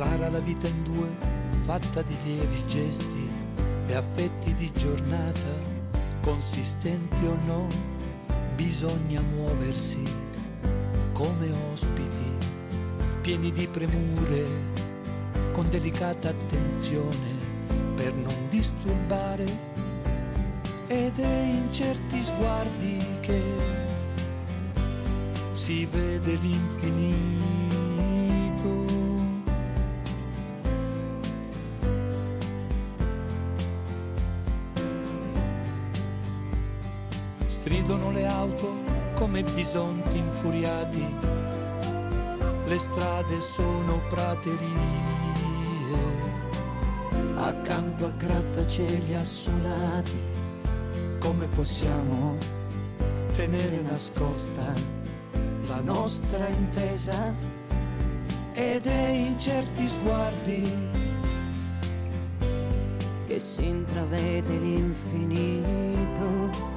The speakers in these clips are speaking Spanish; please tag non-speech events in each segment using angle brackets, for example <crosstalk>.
Rara la vita in due, fatta di lievi gesti e affetti di giornata, consistenti o no, bisogna muoversi come ospiti, pieni di premure, con delicata attenzione per non disturbare ed è in certi sguardi che si vede l'infinito. Infuriati, le strade sono praterie, accanto a grattacieli assolati, come possiamo tenere nascosta la nostra intesa? Ed è in certi sguardi che si intravede l'infinito.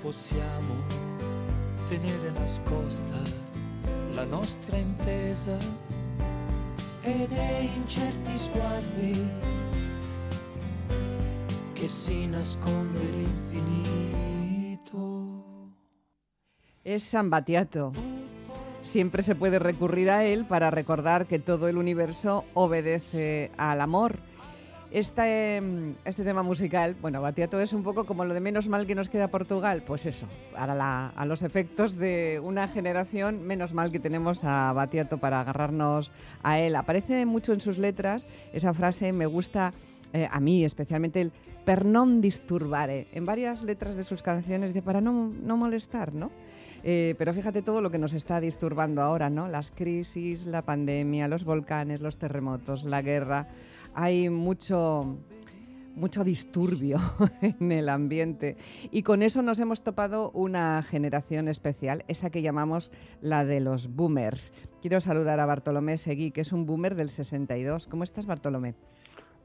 Possiamo tenere nascosta la nostra intesa? Ed è in certi sguardi che si nasconde l'infinito. Es San Batiato. Siempre se puede recurrir a él para recordar que todo el universo obedece al amor. Este, mm, este tema musical, bueno, Batiato es un poco como lo de menos mal que nos queda Portugal. Pues eso, para la- a los efectos de una generación, menos mal que tenemos a Batiato para agarrarnos a él. Aparece mucho en sus letras esa frase, me gusta eh, a mí especialmente el per non disturbare. En varias letras de sus canciones dice para no, no molestar, ¿no? Eh, pero fíjate todo lo que nos está disturbando ahora, ¿no? Las crisis, la pandemia, los volcanes, los terremotos, la guerra. Hay mucho, mucho disturbio <laughs> en el ambiente. Y con eso nos hemos topado una generación especial, esa que llamamos la de los boomers. Quiero saludar a Bartolomé Seguí, que es un boomer del 62. ¿Cómo estás, Bartolomé?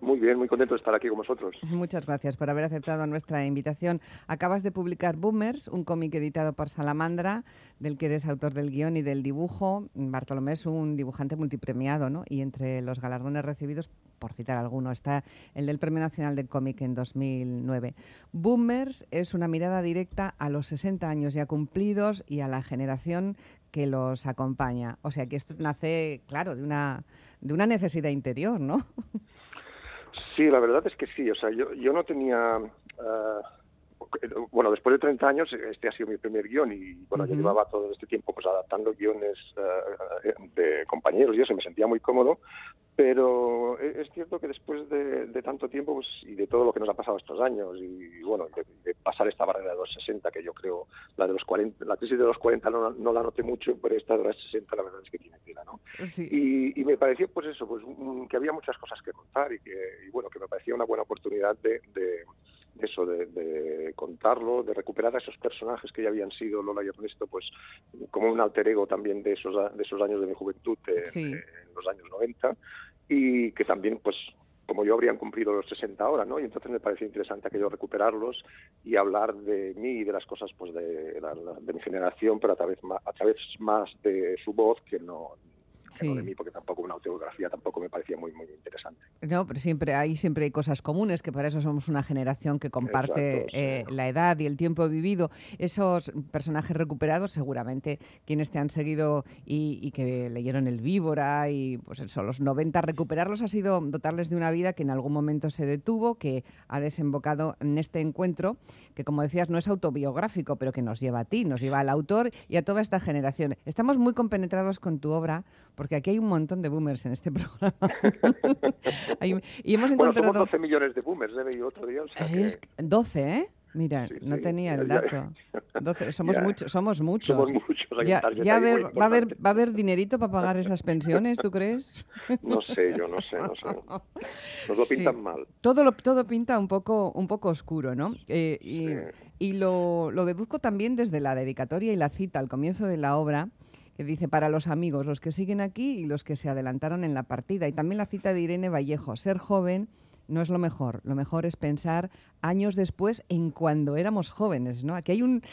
Muy bien, muy contento de estar aquí con vosotros. <laughs> Muchas gracias por haber aceptado nuestra invitación. Acabas de publicar Boomers, un cómic editado por Salamandra, del que eres autor del guion y del dibujo. Bartolomé es un dibujante multipremiado, ¿no? Y entre los galardones recibidos, por citar alguno, está el del Premio Nacional del Cómic en 2009. Boomers es una mirada directa a los 60 años ya cumplidos y a la generación que los acompaña. O sea que esto nace, claro, de una, de una necesidad interior, ¿no? Sí, la verdad es que sí. O sea, yo, yo no tenía. eh, bueno, después de 30 años, este ha sido mi primer guion y bueno, yo llevaba todo este tiempo pues adaptando guiones eh, de compañeros y eso, me sentía muy cómodo, pero e- es cierto que después de, de tanto tiempo pues, y de todo lo que nos ha pasado estos años y, bueno, de, de pasar esta barrera de los 60, que yo creo, la de los 40, la crisis de los 40 no, no la noté mucho, pero esta de los 60 la verdad es que tiene tela, ¿no? Sí. Y, y me pareció, pues eso, pues que había muchas cosas que contar y que, y bueno, que me parecía una buena oportunidad de, de- de eso, de, de contarlo, de recuperar a esos personajes que ya habían sido Lola y Ernesto, pues como un alter ego también de esos, de esos años de mi juventud, en, Sí. los años 90, y que también, pues, como yo habrían cumplido los 60 ahora, ¿no? Y entonces me pareció interesante aquello recuperarlos y hablar de mí y de las cosas, pues, de, de mi generación, pero a través, más, a través más de su voz que no de mí, porque tampoco una autobiografía tampoco me parecía muy, muy interesante. No, pero siempre hay, siempre hay cosas comunes, que por eso somos una generación que comparte eh, la edad y el tiempo vivido. Esos personajes recuperados, seguramente quienes te han seguido y, que leyeron El Víbora y pues eso, los 90, recuperarlos ha sido dotarles de una vida que en algún momento se detuvo, que ha desembocado en este encuentro, que como decías no es autobiográfico, pero que nos lleva a ti, nos lleva al autor y a toda esta generación. Estamos muy compenetrados con tu obra, porque aquí hay un montón de boomers en este <laughs> programa. <laughs> y hemos encontrado... somos 12 millones de boomers, ¿eh? otro día. es 12, ¿eh? Mira, no tenía el dato. somos, muchos, somos muchos. Somos muchos. Ya, va, a haber, ¿Va a haber dinerito para pagar esas pensiones, tú crees? <laughs> No sé, yo no sé, no sé. Nos lo pintan mal. Todo, lo, todo pinta un poco, un poco oscuro, ¿no? Eh, y, y lo, lo deduzco también desde la dedicatoria y la cita al comienzo de la obra que dice para los amigos, los que siguen aquí y los que se adelantaron en la partida. Y también la cita de Irene Vallejo, ser joven no es lo mejor. Lo mejor es pensar años después en cuando éramos jóvenes, ¿no? Aquí hay un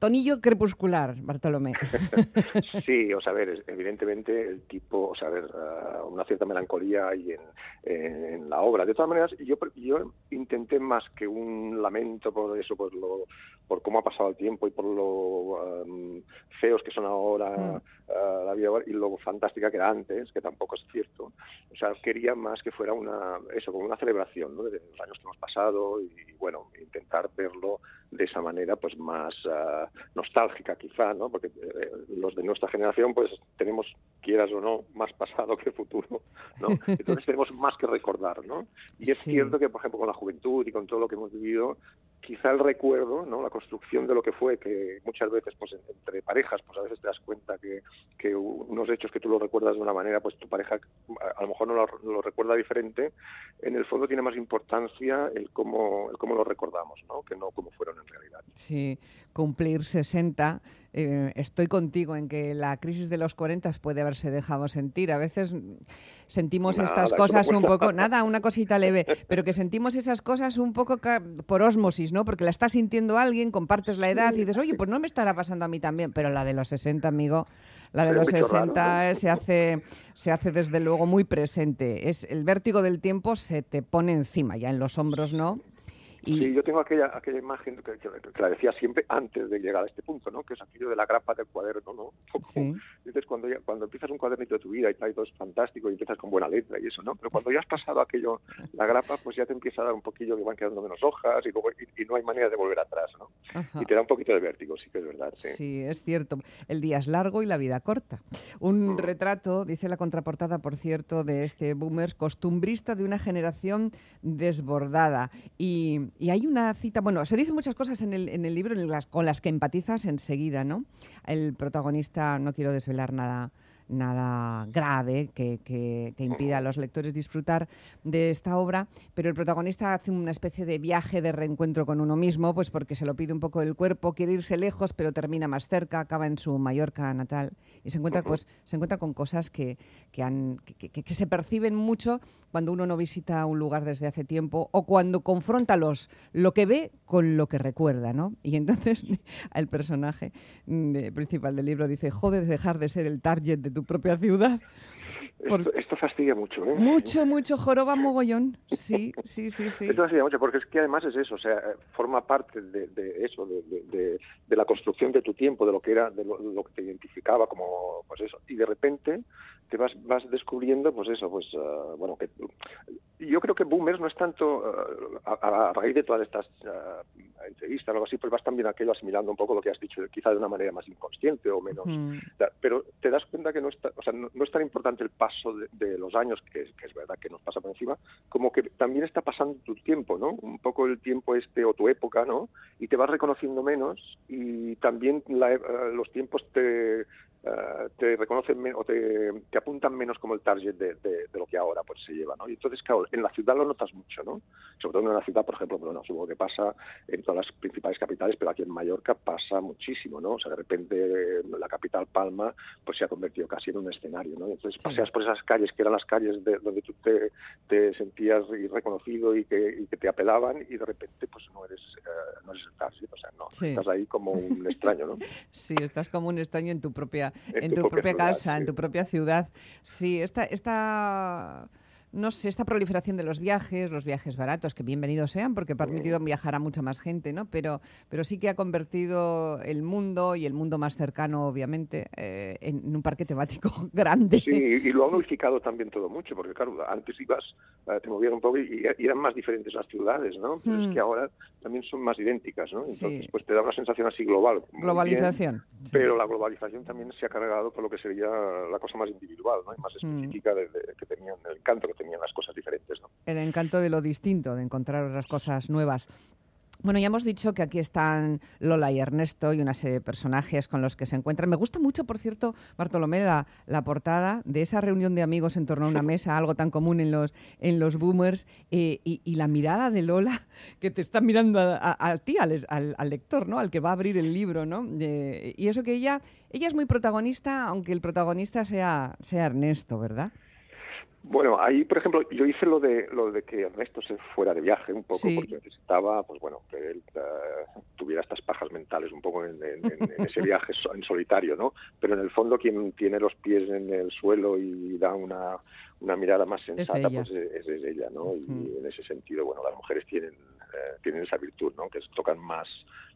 tonillo crepuscular, Bartolomé. <laughs> sí, o sea, a ver, evidentemente el tipo, o sea, a ver, ah, una cierta melancolía hay en, en, la obra. De todas maneras, yo, yo intenté más que un lamento por eso, por lo, por cómo ha pasado el tiempo y por lo feos que son ahora mm. ah, la vida y lo fantástica que era antes, que tampoco es cierto. O sea, quería más que fuera una, eso, como una celebración ¿no? de los años que hemos pasado y, bueno, intentar verlo de esa manera pues más uh, nostálgica quizá, ¿no? Porque eh, los de nuestra generación pues tenemos, quieras o no, más pasado que futuro, ¿no? <laughs> Entonces tenemos más que recordar, ¿no? Y es cierto que, por ejemplo, con la juventud y con todo lo que hemos vivido, quizá el recuerdo, ¿no? La construcción de lo que fue, que muchas veces, pues entre parejas, pues a veces te das cuenta que, que unos hechos que tú los recuerdas de una manera, pues tu pareja a lo mejor no lo, recuerda diferente, en el fondo tiene más importancia el cómo, el cómo lo recordamos, ¿no? Que no cómo fueron en realidad. Sí, cumplir 60 eh, estoy contigo en que la crisis de los 40 puede haberse dejado sentir. A veces sentimos estas cosas un poco, <laughs> nada, una cosita leve, pero que sentimos esas cosas un poco por osmosis, ¿no? Porque la está sintiendo alguien, compartes la edad y dices, oye, pues no me estará pasando a mí también. Pero la de los 60, amigo, la de los 60 se hace, se hace desde luego muy presente. Es el vértigo del tiempo se te pone encima, ya en los hombros, ¿no? Sí, yo tengo aquella, aquella imagen que, la decía siempre antes de llegar a este punto, ¿no? Que es aquello de la grapa del cuaderno, ¿no? Dices, cuando, cuando empiezas un cuadernito de tu vida y todo es fantástico y empiezas con buena letra y eso, ¿no? Pero cuando ya has pasado aquello, la grapa, pues ya te empieza a dar un poquillo que van quedando menos hojas y, y, no hay manera de volver atrás, ¿no? Y te da un poquito de vértigo, sí que es verdad. Sí. sí, es cierto. El día es largo y la vida corta. Un mm. retrato, dice la contraportada, por cierto, de este Boomers, costumbrista de una generación desbordada. Y y hay una cita, bueno, se dicen muchas cosas en el, en el libro con las que empatizas enseguida, ¿no? El protagonista, no quiero desvelar nada nada grave que, que, impida a los lectores disfrutar de esta obra, pero el protagonista hace una especie de viaje de reencuentro con uno mismo, pues porque se lo pide un poco el cuerpo, quiere irse lejos, pero termina más cerca, acaba en su Mallorca natal y se encuentra, pues, se encuentra con cosas que, que, han, que, se perciben mucho cuando uno no visita un lugar desde hace tiempo o cuando confronta los, lo que ve con lo que recuerda, ¿no? Y entonces <laughs> el personaje mm, principal del libro dice, jode dejar de ser el target de tu propia ciudad. Esto, fastidia mucho, ¿eh? Mucho, mucho, joroba mogollón. Sí, sí, sí, sí. Esto fastidia mucho porque es que además es eso, o sea, forma parte de, eso, de, la construcción de tu tiempo, de lo que era, de lo, que te identificaba como, pues eso. Y de repente te vas, vas descubriendo, pues eso, pues, ah, bueno, que yo creo que Boomers no es tanto, ah, a, raíz de todas estas uh, entrevistas o algo así, pues vas también aquello asimilando un poco lo que has dicho, quizá de una manera más inconsciente o menos. Pero te das cuenta que no, está, o sea, no, es tan importante el paso de, los años, que, es verdad que nos pasa por encima, como que también está pasando tu tiempo, ¿no? Un poco el tiempo este o tu época, ¿no? Y te vas reconociendo menos y también los tiempos te, te reconocen o te, te, apuntan menos como el target de, lo que ahora pues se lleva, ¿no? Y entonces, claro, en la ciudad lo notas mucho, ¿no? Sobre todo en la ciudad, por ejemplo, bueno, supongo que pasa en todas las principales capitales, pero aquí en Mallorca pasa muchísimo, ¿no? O sea, de repente la capital Palma pues se ha convertido casi en un escenario, ¿no? Entonces paseas por esas calles que eran las calles de, donde tú te, te sentías reconocido y que, y que, te apelaban y de repente pues no eres, uh, no eres el taxi, o sea, no, estás ahí como un <laughs> extraño, ¿no? Sí, estás como un extraño en tu propia, en, tu, propia, casa, en tu propia ciudad. Sí, esta, esta no sé, esta proliferación de los viajes, los viajes baratos, que bienvenidos sean, porque ha permitido viajar a mucha más gente, ¿no? Pero, pero sí que ha convertido el mundo y el mundo más cercano, obviamente, eh, en un parque temático <laughs> grande. Sí, y lo ha modificado también todo mucho, porque claro, antes ibas, eh, te movías un poco y, eran más diferentes las ciudades, ¿no? Pero es hmm. que ahora también son más idénticas, ¿no? Entonces, pues te da una sensación así global. Globalización. Pero la globalización también se ha cargado por lo que sería la cosa más individual, ¿no? Y más hmm. específica de, que tenían el encanto que tenían las cosas diferentes. ¿no? El encanto de lo distinto, de encontrar otras cosas nuevas. Bueno, ya hemos dicho que aquí están Lola y Ernesto y una serie de personajes con los que se encuentran. Me gusta mucho, por cierto, Bartolomé, la, portada de esa reunión de amigos en torno a una <laughs> mesa, algo tan común en los, en los boomers, eh, y, la mirada de Lola <laughs> que te está mirando a, ti, al, al, lector, ¿no? Al que va a abrir el libro, ¿no? y eso que ella, ella es muy protagonista, aunque el protagonista sea, sea Ernesto, ¿verdad? Bueno, ahí, por ejemplo, yo hice lo de lo de que Ernesto se fuera de viaje un poco porque necesitaba, pues bueno, que él eh, tuviera estas pajas mentales un poco en, ese <laughs> viaje en solitario, ¿no? Pero en el fondo quien tiene los pies en el suelo y da una, una mirada más sensata, pues es, ella, ¿no? Y en ese sentido, bueno, las mujeres tienen eh, tienen esa virtud, ¿no? Que tocan más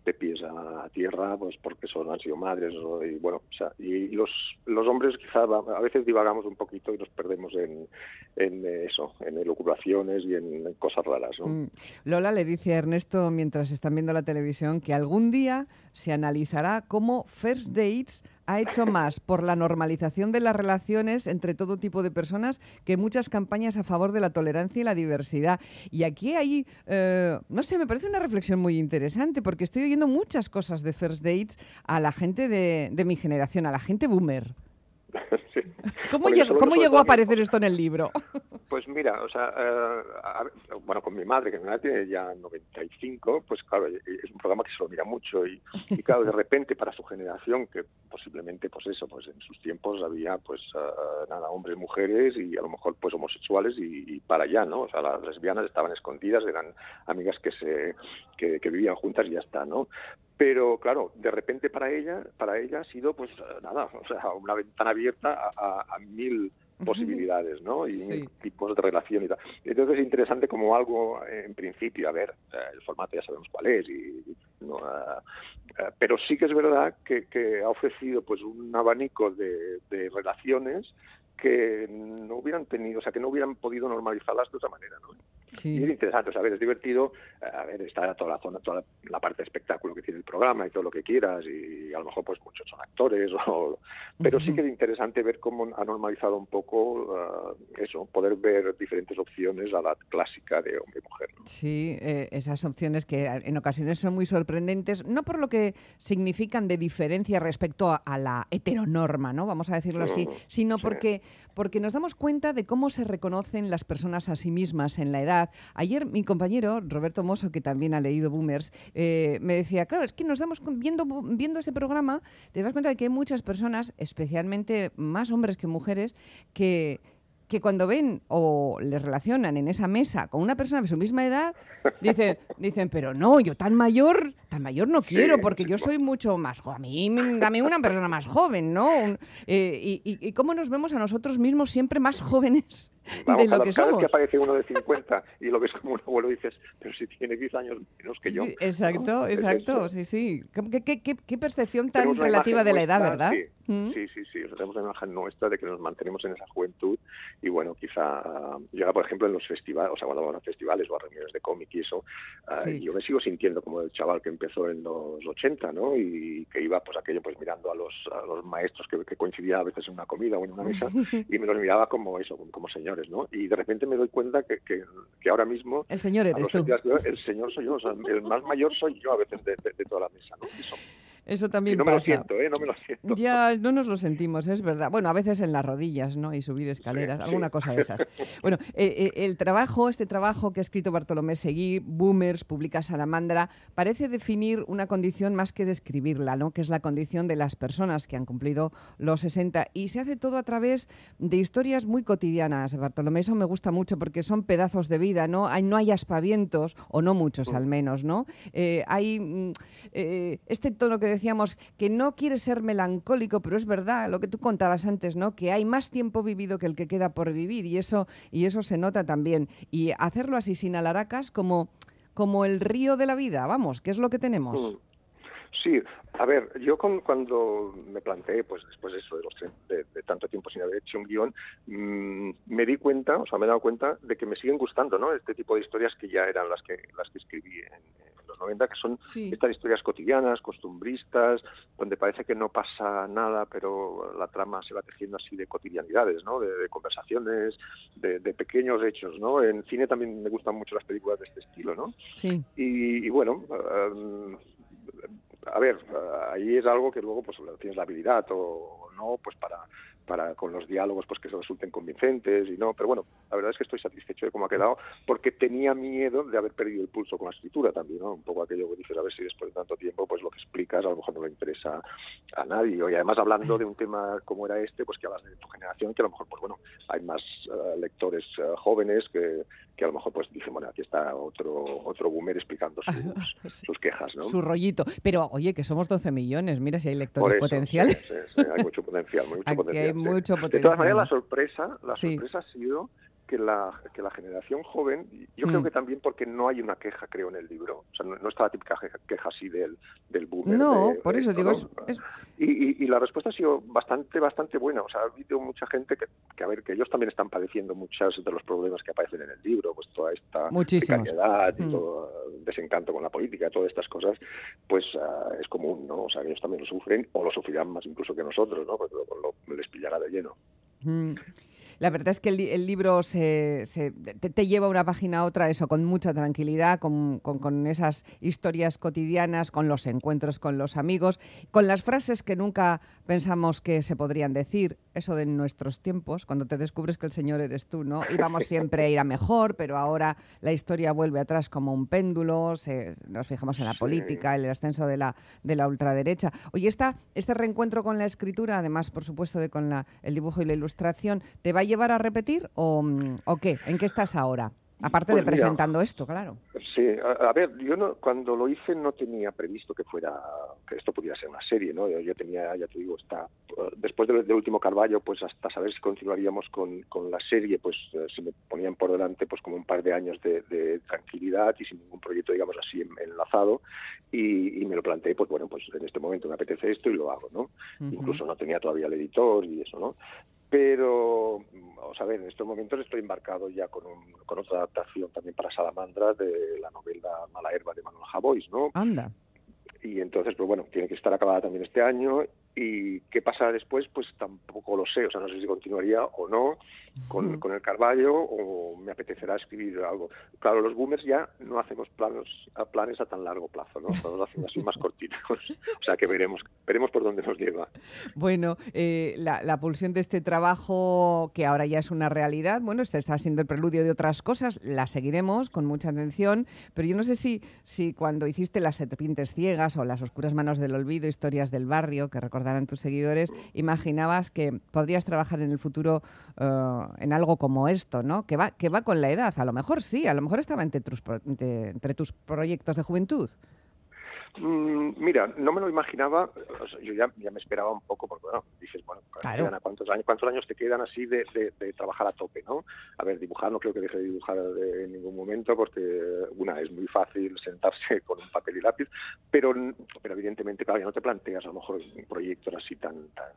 de pies a tierra, pues porque son han sido madres y bueno, o sea, y los los hombres quizá a veces divagamos un poquito y nos perdemos en, en eso, en elucubraciones y en cosas raras, ¿no? Mm. Lola le dice a Ernesto mientras están viendo la televisión que algún día se analizará cómo first dates ha hecho <laughs> más por la normalización de las relaciones entre todo tipo de personas que muchas campañas a favor de la tolerancia y la diversidad. Y aquí hay, eh, no sé, me parece una reflexión muy interesante porque estoy oyendo muchas cosas de First Dates a la gente de, de mi generación, a la gente boomer. <laughs> ¿Cómo, llegó, a aparecer esto en el libro? Pues mira, o sea, eh, bueno, con mi madre, que mi madre tiene ya 95, pues claro, es un programa que se lo mira mucho y, claro, de <laughs> repente para su generación, que posiblemente, pues eso, pues en sus tiempos había, pues eh, nada, hombres, mujeres y a lo mejor pues homosexuales y, para allá, ¿no? O sea, las lesbianas estaban escondidas, eran amigas que se que, que vivían juntas y ya está, ¿no? pero claro, de repente para ella, para ella ha sido pues nada, <laughs> o sea, una ventana abierta a, mil posibilidades, ¿no? Y tipos de relación y tal. Entonces es interesante como algo, en principio, a ver, el formato ya sabemos cuál es, y, no, ah, pero sí que es verdad que, que, ha ofrecido pues un abanico de, de relaciones que no hubieran tenido, o sea, que no hubieran podido normalizarlas de otra manera, ¿no? Y es interesante, o sea, a ver, es divertido, a ver, está toda la zona, toda la parte de espectáculo que tiene el programa y todo lo que quieras, y a lo mejor pues muchos son actores, <laughs> o, pero sí que es interesante ver cómo ha normalizado un poco ah, eso, poder ver diferentes opciones a la clásica de hombre y mujer. Sí, eh, esas opciones que en ocasiones son muy sorprendentes, no por lo que significan de diferencia respecto a, la heteronorma, ¿no? Vamos a decirlo así, sino porque, porque nos damos cuenta de cómo se reconocen las personas a sí mismas en la edad Ayer mi compañero, Roberto Mosso, que también ha leído Boomers, eh, me decía, claro, es que nos damos, viendo, viendo ese programa, te das cuenta de que hay muchas personas, especialmente más hombres que mujeres, que que cuando ven o les relacionan en esa mesa con una persona de su misma edad, dicen, dicen pero no, yo tan mayor, tan mayor no quiero, porque yo soy mucho más joven. A mí dame una persona más joven, ¿no? Eh, y, cómo nos vemos a nosotros mismos siempre más jóvenes <laughs> de lo que cada somos. Vez que aparece uno de 50 y lo ves como un abuelo, dices, pero si tiene 10 años menos que yo. exacto, exacto, sí, sí. ¿Qué, percepción tan relativa de la edad, verdad? ¿Mm? Sí, sí, sí, tenemos una imagen nuestra de que nos mantenemos en esa juventud y bueno, quizá yo por ejemplo en los festivales, o sea, cuando vamos a festivales o a reuniones de cómic y eso, ah, yo me sigo sintiendo como el chaval que empezó en los 80, ¿no? Y que iba pues aquello pues mirando a los, a los maestros que, que coincidía a veces en una comida o en una mesa <laughs> y me los miraba como eso, como señores, ¿no? Y de repente me doy cuenta que, que, ahora mismo... El señor eres tú. el señor soy yo, o sea, el más mayor soy yo a veces de, toda la mesa, ¿no? Eso también no me lo siento, ¿eh? No me lo siento. Ya, no nos lo sentimos, es verdad. Bueno, a veces en las rodillas, ¿no? Y subir escaleras, alguna cosa de esas. <laughs> Bueno, eh, eh, el trabajo, este trabajo que ha escrito Bartolomé Seguí, Boomers, publica Salamandra, parece definir una condición más que describirla, ¿no? Que es la condición de las personas que han cumplido los 60. Y se hace todo a través de historias muy cotidianas, Bartolomé. Eso me gusta mucho porque son pedazos de vida, ¿no? Hay, no hay aspavientos, o no muchos mm. al menos, ¿no? Eh, hay mm, este tono que decíamos que no quiere ser melancólico, pero es verdad lo que tú contabas antes, ¿no? Que hay más tiempo vivido que el que queda por vivir y eso y eso se nota también y hacerlo así sin alaracas como como el río de la vida, vamos, ¿qué es lo que tenemos? Mm. Sí, a ver, yo cuando me planteé, pues después de eso, de, los, de, tanto tiempo sin haber hecho un guion, mm, me di cuenta, o sea, me he dado cuenta de que me siguen gustando, ¿no? Este tipo de historias que ya eran las que las que escribí en, los 90, que son estas historias cotidianas, costumbristas, donde parece que no pasa nada, pero la trama se va tejiendo así de cotidianidades, ¿no? De, conversaciones, de, pequeños hechos, ¿no? En cine también me gustan mucho las películas de este estilo, ¿no? Sí. Y, bueno, em, a ver, ahí es algo que luego pues tienes la habilidad o no, pues para para con los diálogos pues que se resulten convincentes y no, pero bueno, la verdad es que estoy satisfecho de cómo ha quedado porque tenía miedo de haber perdido el pulso con la escritura también, ¿no? Un poco aquello que dices, a ver si después de tanto tiempo pues lo que explicas a lo mejor no le interesa a nadie. Y además hablando de un tema como era este, pues que hablas de tu generación, que a lo mejor pues bueno, hay más eh, lectores eh, jóvenes que, que a lo mejor pues dicen, bueno, aquí está otro otro boomer explicando <laughs> sus, quejas, ¿no? Su rollito. Pero oye, que somos 12 millones, mira si hay lectores potenciales. Sí, hay mucho potencial, mucho <laughs> potencial. Mucho De todas maneras, la sorpresa, la sorpresa ha sido que la, que la generación joven, yo creo mm. que también porque no hay una queja, creo, en el libro. O sea, no, está la típica queja, así del, del boomer. No, por eso digo. Y, y, la respuesta ha sido bastante, bastante buena. O sea, ha habido mucha gente que, que, a ver, que ellos también están padeciendo muchos de los problemas que aparecen en el libro, pues toda esta precariedad y mm. todo desencanto con la política, todas estas cosas, pues ah, es común, ¿no? O sea, que ellos también lo sufren o lo sufrirán más incluso que nosotros, ¿no? Porque lo, les pillará de lleno. Mm. La verdad es que el, libro se, te, lleva una página a otra, eso, con mucha tranquilidad, con, esas historias cotidianas, con los encuentros con los amigos, con las frases que nunca pensamos que se podrían decir. Eso de nuestros tiempos, cuando te descubres que el Señor eres tú, ¿no? Íbamos siempre a ir a mejor, pero ahora la historia vuelve atrás como un péndulo, nos fijamos en la política, el ascenso de la, de la ultraderecha. Oye, esta, este reencuentro con la escritura, además, por supuesto, de con la, el dibujo y la ilustración, ¿te va a llevar a repetir o, o qué? ¿En qué estás ahora? Aparte de pues presentando esto, claro. Sí, a, ver, yo no, cuando lo hice no tenía previsto que fuera que esto pudiera ser una serie, ¿no? Yo, tenía, ya te digo, está después del, último Carballo, pues hasta saber si continuaríamos con, con la serie, pues eh, se me ponían por delante pues como un par de años de, tranquilidad y sin ningún proyecto, digamos así, enlazado y, y, me lo planteé, pues bueno, pues en este momento me apetece esto y lo hago, ¿no? Incluso no tenía todavía el editor y eso, ¿no? Pero vamos a ver, en estos momentos estoy embarcado ya con, con otra adaptación también para Salamandra de la novela Mala Herba de Manuel Javois, ¿no? Anda. Y entonces, pues bueno, tiene que estar acabada también este año y qué pasará después, pues tampoco lo sé. O sea, no sé si continuaría o no con, con el Carballo o me apetecerá escribir algo. Claro, los boomers ya no hacemos planos, planes a tan largo plazo, ¿no? Estamos haciendo así más cortitos. O sea, que veremos, veremos por dónde nos lleva. Bueno, eh, la, la, pulsión de este trabajo, que ahora ya es una realidad, bueno, este está siendo el preludio de otras cosas, la seguiremos con mucha atención, pero yo no sé si, si cuando hiciste Las serpientes ciegas o Las oscuras manos del olvido, historias del barrio, que recordarán recordarán tus seguidores, imaginabas que podrías trabajar en el futuro uh, en algo como esto, ¿no? Que va, que va con la edad. A lo mejor sí, a lo mejor estaba entre tus proyectos de juventud. Mm, mira, no me lo imaginaba, yo ya, ya, me esperaba un poco, porque bueno, dices, bueno, ¿cuántos, años, ¿cuántos años te quedan así de, de, trabajar a tope, no? A ver, dibujar no creo que deje de dibujar en ningún momento, porque una, es muy fácil sentarse <laughs> con un papel y lápiz, pero, pero evidentemente, claro, ya no te planteas a lo mejor un proyecto así tan, tan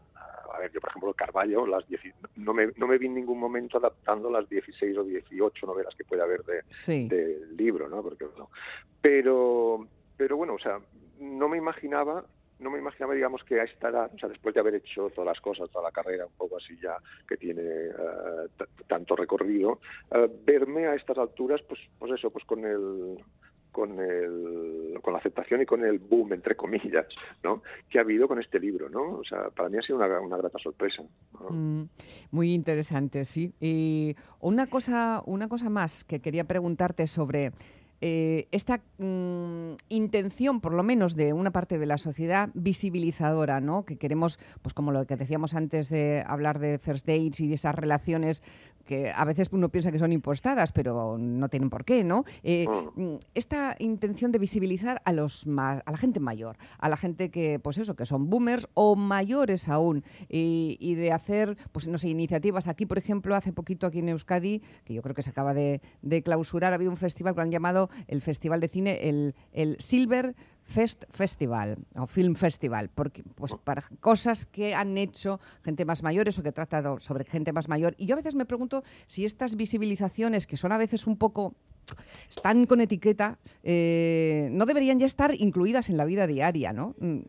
a ver, yo por ejemplo, el Carballo, las no, me, no me vi en ningún momento adaptando las 16 o 18 novelas que puede haber de, del libro, ¿no? Porque, no. Pero pero bueno, o sea, no me imaginaba no me imaginaba, digamos, que a esta edad, o sea, después de haber hecho todas las cosas, toda la carrera, un poco así ya, que tiene eh, tanto recorrido, eh, verme a estas alturas, pues, pues eso, pues con el con, el, con la aceptación y con el boom, entre comillas, ¿no? que ha habido con este libro. ¿no? O sea, para mí ha sido una, una grata sorpresa. Mm, muy interesante, sí. Y una cosa, una cosa más que quería preguntarte sobre eh, esta mm, intención, por lo menos, de una parte de la sociedad visibilizadora, ¿no? Que queremos, pues como lo que decíamos antes de hablar de first dates y esas relaciones que a veces uno piensa que son impostadas, pero no tienen por qué, ¿no? Eh, mm. Mm, esta intención de visibilizar a los a la gente mayor, a la gente que, pues eso, que son boomers o mayores aún, y, de hacer, pues no sé, iniciativas. Aquí, por ejemplo, hace poquito aquí en Euskadi, que yo creo que se acaba de, clausurar, ha habido un festival que han llamado el Festival de Cine, el, el Silver Fest Festival o Film Festival, porque pues para cosas que han hecho gente más mayor, eso que trata sobre gente más mayor. Y yo a veces me pregunto si estas visibilizaciones, que son a veces un poco están con etiqueta, eh, no deberían ya estar incluidas en la vida diaria, ¿no? Mm,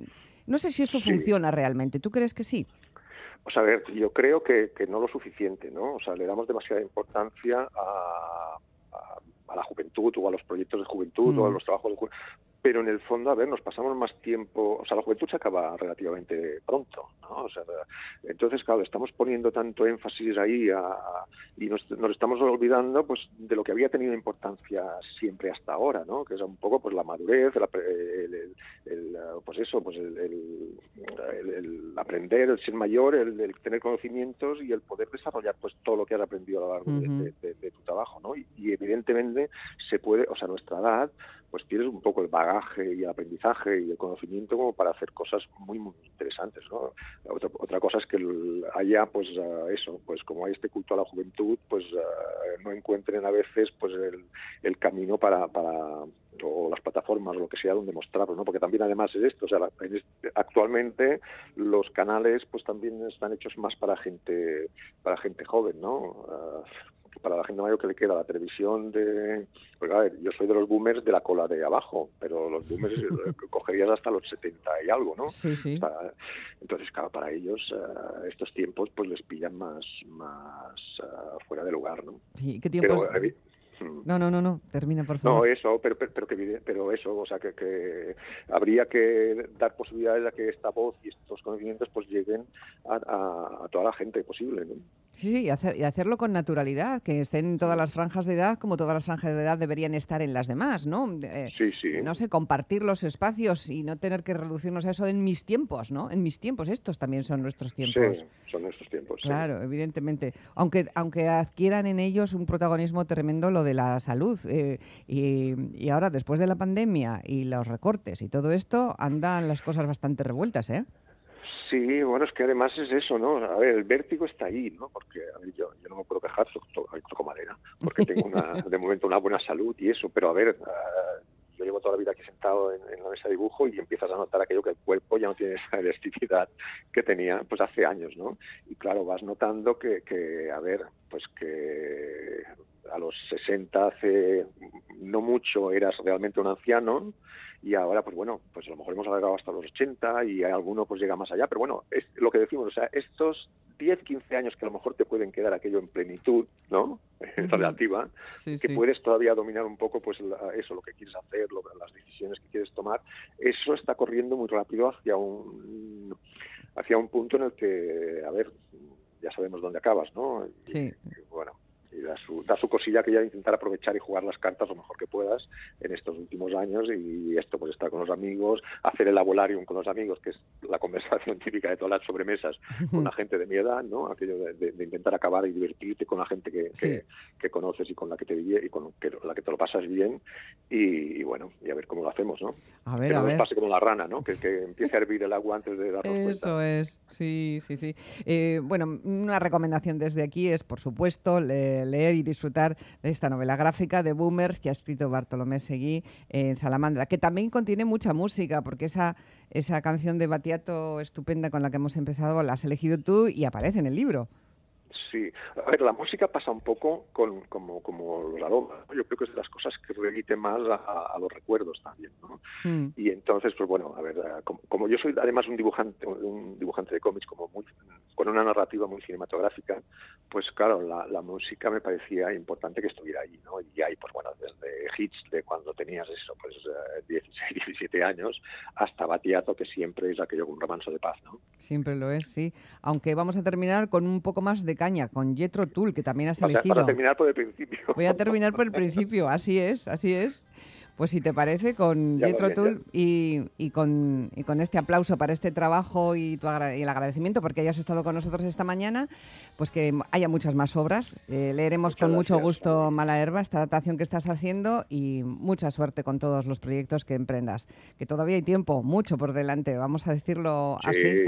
no sé si esto funciona realmente. ¿Tú crees que sí? Pues a ver, yo creo que, no lo suficiente, ¿no? O sea, le damos demasiada importancia a, la juventud o a los proyectos de juventud o a mm. los trabajos de juventud pero en el fondo, a ver, nos pasamos más tiempo, o sea, la juventud se acaba relativamente pronto, ¿no? O sea, entonces, claro, estamos poniendo tanto énfasis ahí y nos, nos, estamos olvidando, pues, de lo que había tenido importancia siempre hasta ahora, ¿no? Que es un poco, pues, la madurez, el, pues eso, pues, el, aprender, el ser mayor, el, tener conocimientos y el poder desarrollar, pues, todo lo que has aprendido a lo largo de, tu trabajo, ¿no? y evidentemente se puede, o sea, nuestra edad, pues tienes un poco el bagaje y el aprendizaje y el conocimiento como para hacer cosas muy muy interesantes ¿no? otra, otra cosa es que haya pues uh, eso pues como hay este culto a la juventud pues uh, no encuentren a veces pues el, el camino para, para o las plataformas o lo que sea donde mostrarlo, ¿no? Porque también además es esto, o sea, actualmente los canales pues también están hechos más para gente para gente joven, ¿no? Uh, para la gente mayor que le queda la televisión de... Pues a ver, yo soy de los boomers de la cola de abajo, pero los boomers <laughs> eh, cogerías hasta los 70 y algo, ¿no? Sí, sí. entonces, claro, para ellos eh, estos tiempos pues les pillan más, más uh, fuera de lugar, ¿no? Sí, ¿qué tiempos? Hmm. no, no, no, no, termina por favor. No, eso, pero, pero, que, pero eso, o sea, que, que, habría que dar posibilidades a que esta voz y estos conocimientos pues lleguen a, a, a toda la gente posible, ¿no? Sí, y, hacer, y hacerlo con naturalidad, que estén todas las franjas de edad como todas las franjas de edad deberían estar en las demás, ¿no? Eh, sí, sí. No sé, compartir los espacios y no tener que reducirnos a eso en mis tiempos, ¿no? En mis tiempos, estos también son nuestros tiempos. Sí, son nuestros tiempos. Claro, evidentemente. Aunque, aunque adquieran en ellos un protagonismo tremendo lo de la salud. Eh, y, y ahora, después de la pandemia y los recortes y todo esto, andan las cosas bastante revueltas, ¿eh? Sí, bueno, es que además es eso, ¿no? A ver, el vértigo está ahí, ¿no? Porque, a ver, yo, yo no me puedo quejar, toco madera, porque tengo una, de momento una buena salud y eso, pero a ver, uh, yo llevo toda la vida aquí sentado en, en, la mesa de dibujo y empiezas a notar aquello que el cuerpo ya no tiene esa elasticidad que tenía pues hace años, ¿no? Y claro, vas notando que, que a ver, pues que a los 60 hace no mucho eras realmente un anciano y ahora pues bueno, pues a lo mejor hemos alargado hasta los 80 y alguno pues llega más allá, pero bueno, es lo que decimos, o sea, estos 10, 15 años que a lo mejor te pueden quedar aquello en plenitud, ¿no? <laughs> Relativa, que puedes todavía dominar un poco pues eso, lo que quieres hacer, las decisiones que quieres tomar, eso está corriendo muy rápido hacia un hacia un punto en el que, a ver, ya sabemos dónde acabas, ¿no? Sí. Y da su, da su cosilla que ya intentar aprovechar y jugar las cartas lo mejor que puedas en estos últimos años y esto pues estar con los amigos, hacer el abolarium con los amigos, que es la <laughs> conversación típica de todas las sobremesas con la gente de mi edad, ¿no? Aquello de, intentar acabar y divertirte con la gente que, que, conoces y con la que te y con la que te lo pasas bien y, bueno, y a ver cómo lo hacemos, ¿no? A ver, que no nos pase como la rana, ¿no? Que, empiece a hervir el agua antes de darnos Eso cuenta. es, sí, sí, sí. Eh, bueno, una recomendación desde aquí es, por supuesto, leer y disfrutar de esta novela gráfica de Boomers que ha escrito Bartolomé Seguí en Salamandra, que también contiene mucha música, porque esa, esa canción de Batiato estupenda con la que hemos empezado la has elegido tú y aparece en el libro. Sí, a ver, la música pasa un poco con, como, como los aromas. Yo creo que es de las cosas que remiten más a, los recuerdos también, ¿no? Mm. Y entonces, pues bueno, a ver, eh, como, yo soy además un dibujante, un dibujante de cómics como muy, con una narrativa muy cinematográfica, pues claro, la, música me parecía importante que estuviera ahí, ¿no? Y hay, pues bueno, desde hits de cuando tenías eso, pues 16, 17 <laughs> años, hasta Batiato, que siempre es aquello un romanzo de paz, ¿no? Siempre lo es, sí. Aunque vamos a terminar con un poco más de caña, con Jetro Tull, que también has elegido. Para terminar por el principio. Voy a terminar por el principio, así es, así es. Pues si te parece, con Jetro Tull y, y, con, y con este aplauso para este trabajo y, tu y el agradecimiento porque hayas estado con nosotros esta mañana, pues que haya muchas más obras. Eh, leeremos con mucho gusto Mala Herba, esta adaptación que estás haciendo y mucha suerte con todos los proyectos que emprendas. Que todavía hay tiempo, mucho por delante, vamos a decirlo así.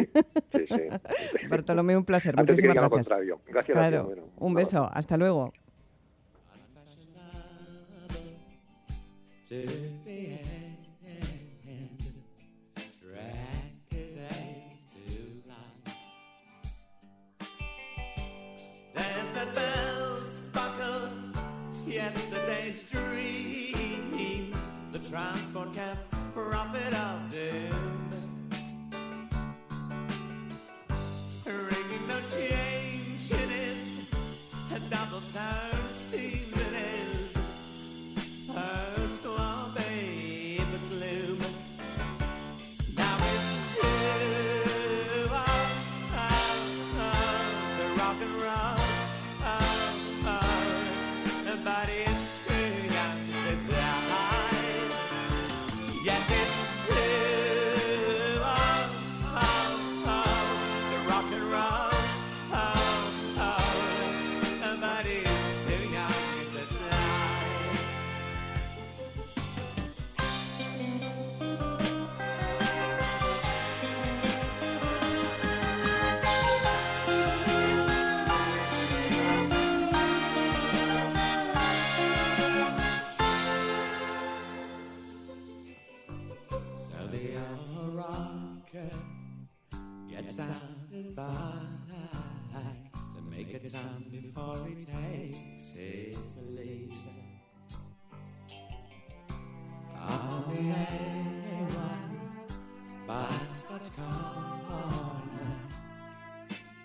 Sí, sí. <laughs> Bartolomé, un placer. Muchísimas gracias. Gracias. un beso. Hasta luego. The end.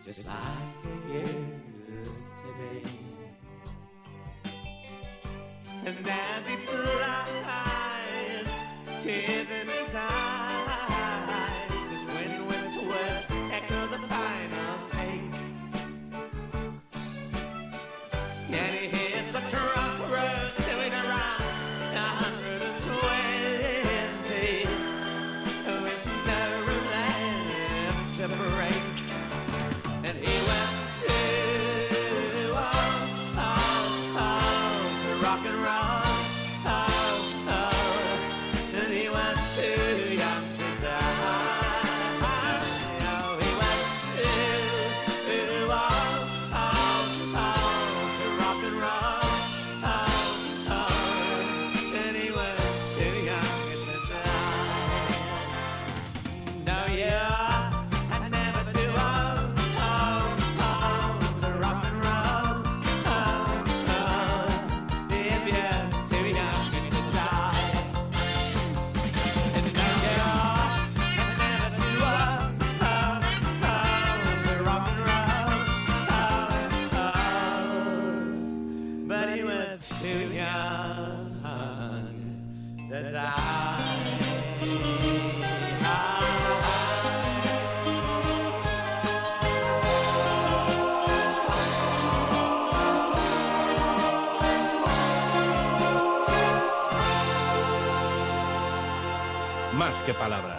Just like it used to be. And as he flies, tears in Más que palabras.